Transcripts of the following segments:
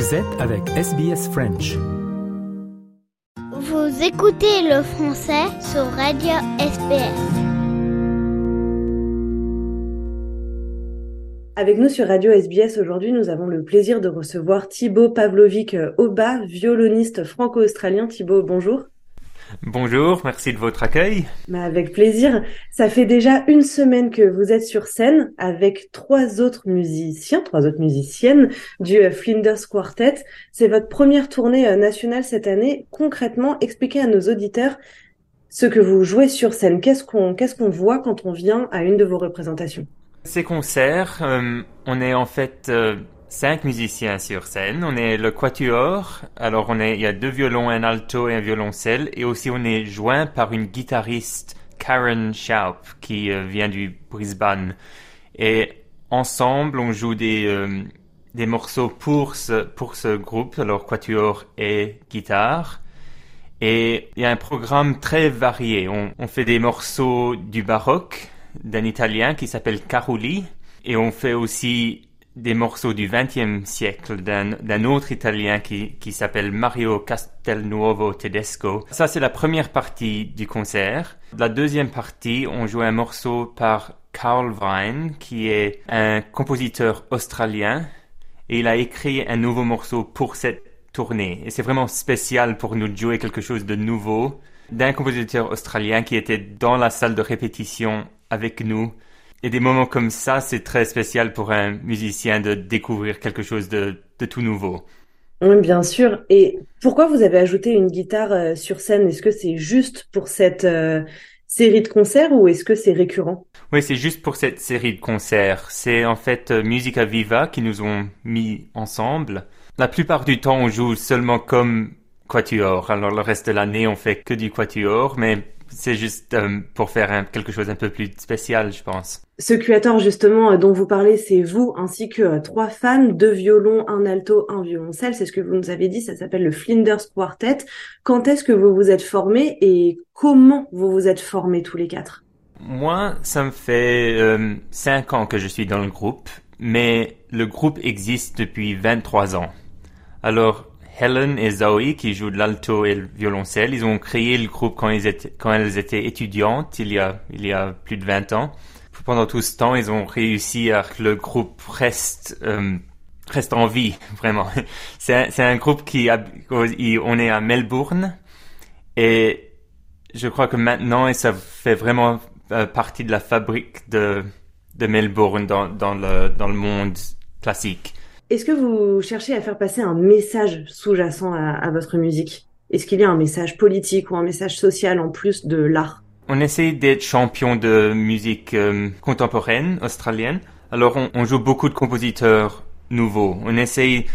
Vous êtes avec SBS French. Vous écoutez le français sur Radio SBS. Avec nous sur Radio SBS aujourd'hui, nous avons le plaisir de recevoir Thibaut Pavlovic Oba, violoniste franco-australien. Thibaut, bonjour. Bonjour, merci de votre accueil. Bah, avec plaisir. Ça fait déjà une semaine que vous êtes sur scène avec trois autres musiciens, trois autres musiciennes du euh, Flinders Quartet. C'est votre première tournée euh, nationale cette année. Concrètement, expliquez à nos auditeurs ce que vous jouez sur scène. Qu'est-ce qu'on qu'est-ce qu'on voit quand on vient à une de vos représentations? Ces concerts, euh, on est en fait cinq musiciens sur scène. On est le quatuor. Alors on est, il y a deux violons, un alto et un violoncelle. Et aussi on est joint par une guitariste, Karen Schaub, qui euh, vient du Brisbane. Et ensemble, on joue des, euh, des morceaux pour ce, pour ce groupe, alors quatuor et guitare. Et il y a un programme très varié. On, on fait des morceaux du baroque d'un Italien qui s'appelle Caruli. Et on fait aussi des morceaux du XXe siècle d'un autre Italien qui, qui s'appelle Mario Castelnuovo Tedesco. Ça, c'est la première partie du concert. La deuxième partie, on joue un morceau par Carl Vine, qui est un compositeur australien, et il a écrit un nouveau morceau pour cette tournée. Et c'est vraiment spécial pour nous de jouer quelque chose de nouveau d'un compositeur australien qui était dans la salle de répétition avec nous et des moments comme ça, c'est très spécial pour un musicien de découvrir quelque chose de, de tout nouveau. Oui, bien sûr. Et pourquoi vous avez ajouté une guitare euh, sur scène? Est-ce que c'est juste pour cette euh, série de concerts ou est-ce que c'est récurrent? Oui, c'est juste pour cette série de concerts. C'est en fait euh, Musica Viva qui nous ont mis ensemble. La plupart du temps, on joue seulement comme quatuor. Alors le reste de l'année, on fait que du quatuor, mais c'est juste euh, pour faire quelque chose un peu plus spécial, je pense. Ce quatuor justement euh, dont vous parlez, c'est vous ainsi que euh, trois fans, deux violons, un alto, un violoncelle. C'est ce que vous nous avez dit. Ça s'appelle le Flinders Quartet. Quand est-ce que vous vous êtes formés et comment vous vous êtes formés tous les quatre? Moi, ça me fait cinq ans que je suis dans le groupe, mais le groupe existe depuis 23 ans. Alors, Helen et Zoe, qui jouent de l'alto et le violoncelle, ils ont créé le groupe quand, ils étaient, quand elles étaient étudiantes, il y, a, il y a plus de 20 ans. Pendant tout ce temps, ils ont réussi à que le groupe reste, euh, reste en vie, vraiment. C'est un, groupe qui, on est à Melbourne, et je crois que maintenant, ça fait vraiment euh, partie de la fabrique de, de Melbourne dans, dans, le, dans le monde classique. Est-ce que vous cherchez à faire passer un message sous-jacent à, votre musique? Est-ce qu'il y a un message politique ou un message social en plus de l'art? On essaie d'être champion de musique euh, contemporaine australienne. Alors on, joue beaucoup de compositeurs nouveaux. On essaie,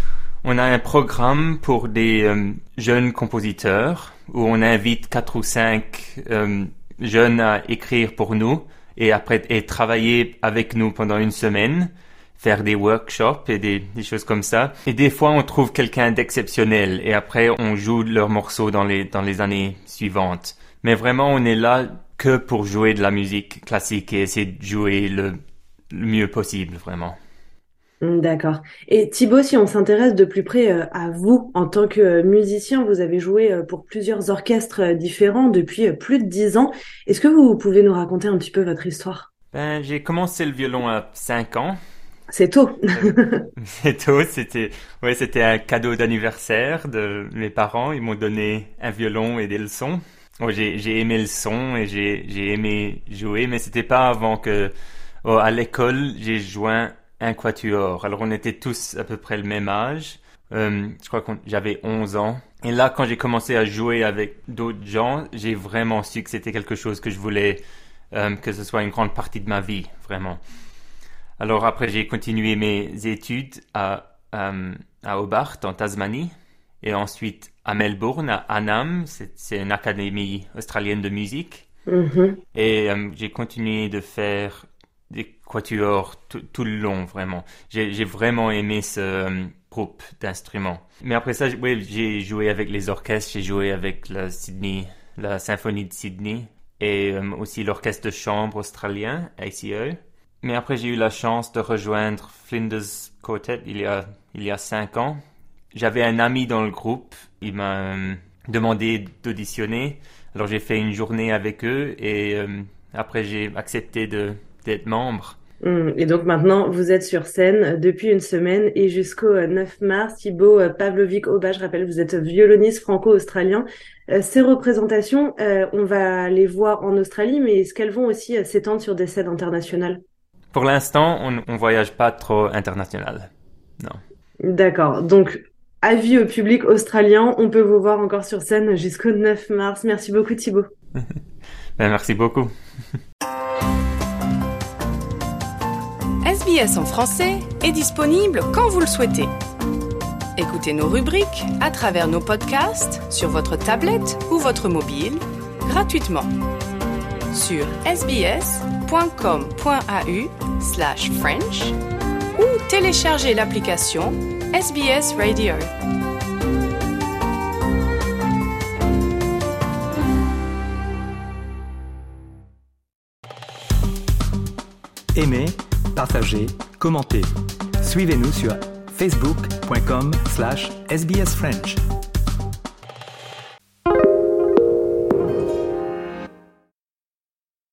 on a un programme pour des euh, jeunes compositeurs où on invite quatre ou cinq euh, jeunes à écrire pour nous et après et travailler avec nous pendant une semaine faire des workshops et des, des, choses comme ça. Et des fois, on trouve quelqu'un d'exceptionnel et après, on joue leurs morceaux dans les, dans les années suivantes. Mais vraiment, on est là que pour jouer de la musique classique et essayer de jouer le, le mieux possible, vraiment. Hmm, d'accord. Et Thibaut, si on s'intéresse de plus près euh, à vous en tant que musicien, vous avez joué euh, pour plusieurs orchestres euh, différents depuis plus de dix ans. Est-ce que vous pouvez nous raconter un petit peu votre histoire? Ben, J'ai commencé le violon à 5 ans c'est tôt. c'est tôt. C'était, ouais, c'était un cadeau d'anniversaire de mes parents. Ils m'ont donné un violon et des leçons. Oh, j'ai, aimé le son et j'ai, j'ai aimé jouer, mais c'était pas avant que, oh, à l'école, j'ai joint un quatuor. Alors, on était tous à peu près le même âge. Euh, je crois que j'avais 11 ans. Et là, quand j'ai commencé à jouer avec d'autres gens, j'ai vraiment su que c'était quelque chose que je voulais, euh, que ce soit une grande partie de ma vie, vraiment. Alors après, j'ai continué mes études à, euh, à Hobart, en Tasmanie, et ensuite à Melbourne, à Anam, c'est une académie australienne de musique. Mm-hmm. Et euh, j'ai continué de faire des quatuors tout le long, vraiment. J'ai vraiment aimé ce euh, groupe d'instruments. Mais après ça, oui, j'ai joué avec les orchestres, j'ai joué avec la Sydney, la symphonie de Sydney, et aussi l'orchestre de chambre australien, ACO. Mais après, j'ai eu la chance de rejoindre Flinders Quartet il y a, il y a cinq ans. j'avais un ami dans le groupe. Il m'a euh, demandé d'auditionner. Alors j'ai fait une journée avec eux et euh, après j'ai accepté d'être membre. Hum, Et donc maintenant, vous êtes sur scène depuis une semaine et jusqu'au euh, 9 mars. Thibaut euh, Pavlovic Oba, je rappelle, vous êtes violoniste franco-australien. Euh, Ces représentations, euh, on va les voir en Australie, mais est-ce qu'elles vont aussi euh, s'étendre sur des scènes internationales? Pour l'instant, on, on voyage pas trop international. Non. D'accord. Donc, avis au public australien, on peut vous voir encore sur scène jusqu'au 9 mars. Merci beaucoup Thibaut. Ben, merci beaucoup. SBS en français est disponible quand vous le souhaitez. Écoutez nos rubriques à travers nos podcasts sur votre tablette ou votre mobile gratuitement sur sbs.com.au slash French ou téléchargez l'application SBS Radio. Aimez, partagez, commentez. Suivez-nous sur facebook.com slash sbsfrench.